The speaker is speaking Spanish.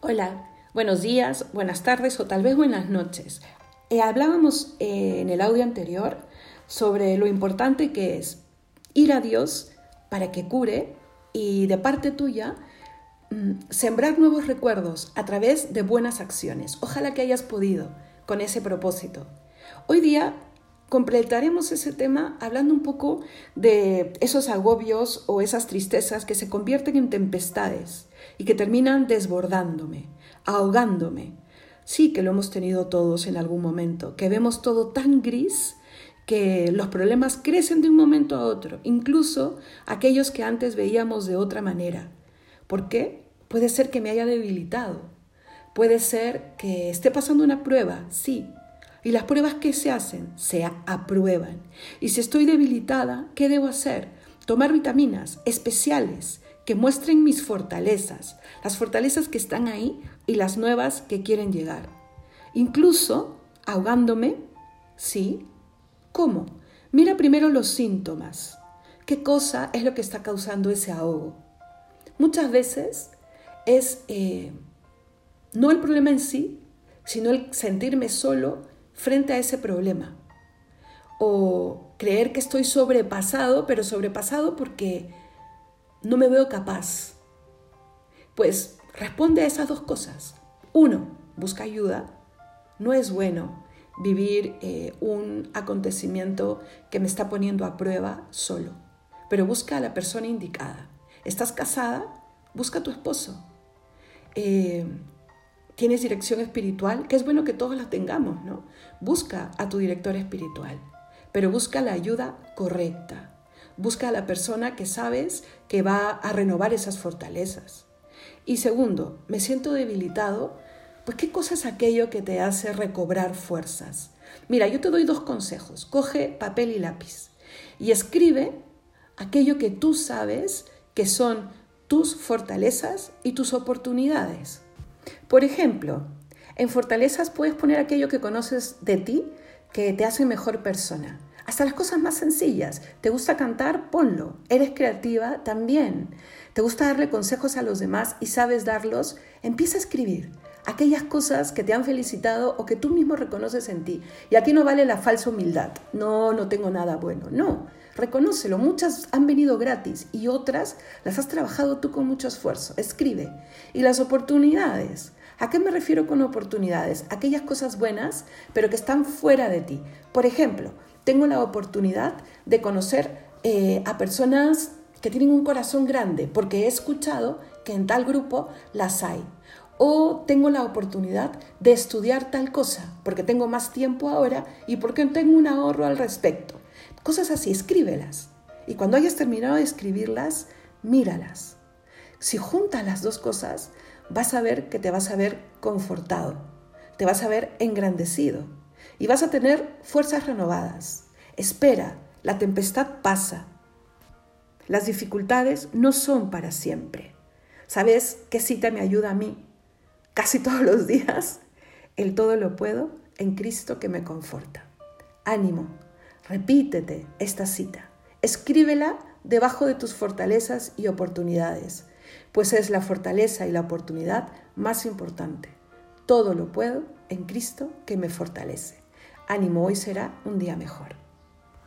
Hola, buenos días, buenas tardes o tal vez buenas noches. Eh, hablábamos eh, en el audio anterior sobre lo importante que es ir a Dios para que cure y de parte tuya mm, sembrar nuevos recuerdos a través de buenas acciones. Ojalá que hayas podido con ese propósito. Hoy día completaremos ese tema hablando un poco de esos agobios o esas tristezas que se convierten en tempestades y que terminan desbordándome, ahogándome. Sí que lo hemos tenido todos en algún momento, que vemos todo tan gris que los problemas crecen de un momento a otro, incluso aquellos que antes veíamos de otra manera. ¿Por qué? Puede ser que me haya debilitado, puede ser que esté pasando una prueba, sí, y las pruebas que se hacen se aprueban. Y si estoy debilitada, ¿qué debo hacer? Tomar vitaminas especiales que muestren mis fortalezas, las fortalezas que están ahí y las nuevas que quieren llegar. Incluso ahogándome, sí. ¿Cómo? Mira primero los síntomas. ¿Qué cosa es lo que está causando ese ahogo? Muchas veces es eh, no el problema en sí, sino el sentirme solo frente a ese problema. O creer que estoy sobrepasado, pero sobrepasado porque no me veo capaz. Pues responde a esas dos cosas. Uno, busca ayuda. No es bueno vivir eh, un acontecimiento que me está poniendo a prueba solo, pero busca a la persona indicada. ¿Estás casada? Busca a tu esposo. Eh, tienes dirección espiritual, que es bueno que todos la tengamos, ¿no? Busca a tu director espiritual, pero busca la ayuda correcta. Busca a la persona que sabes que va a renovar esas fortalezas. Y segundo, me siento debilitado, pues ¿qué cosa es aquello que te hace recobrar fuerzas? Mira, yo te doy dos consejos. Coge papel y lápiz y escribe aquello que tú sabes que son tus fortalezas y tus oportunidades. Por ejemplo, en fortalezas puedes poner aquello que conoces de ti que te hace mejor persona. Hasta las cosas más sencillas. ¿Te gusta cantar? Ponlo. ¿Eres creativa? También. ¿Te gusta darle consejos a los demás y sabes darlos? Empieza a escribir aquellas cosas que te han felicitado o que tú mismo reconoces en ti. Y aquí no vale la falsa humildad. No, no tengo nada bueno. No, reconócelo. Muchas han venido gratis y otras las has trabajado tú con mucho esfuerzo. Escribe. Y las oportunidades. ¿A qué me refiero con oportunidades? Aquellas cosas buenas, pero que están fuera de ti. Por ejemplo, tengo la oportunidad de conocer eh, a personas que tienen un corazón grande, porque he escuchado que en tal grupo las hay. O tengo la oportunidad de estudiar tal cosa, porque tengo más tiempo ahora y porque tengo un ahorro al respecto. Cosas así, escríbelas. Y cuando hayas terminado de escribirlas, míralas. Si juntas las dos cosas, vas a ver que te vas a ver confortado, te vas a ver engrandecido y vas a tener fuerzas renovadas. Espera, la tempestad pasa. Las dificultades no son para siempre. ¿Sabes qué cita me ayuda a mí? Casi todos los días. El todo lo puedo en Cristo que me conforta. Ánimo, repítete esta cita. Escríbela debajo de tus fortalezas y oportunidades pues es la fortaleza y la oportunidad más importante. Todo lo puedo en Cristo que me fortalece. Ánimo, hoy será un día mejor.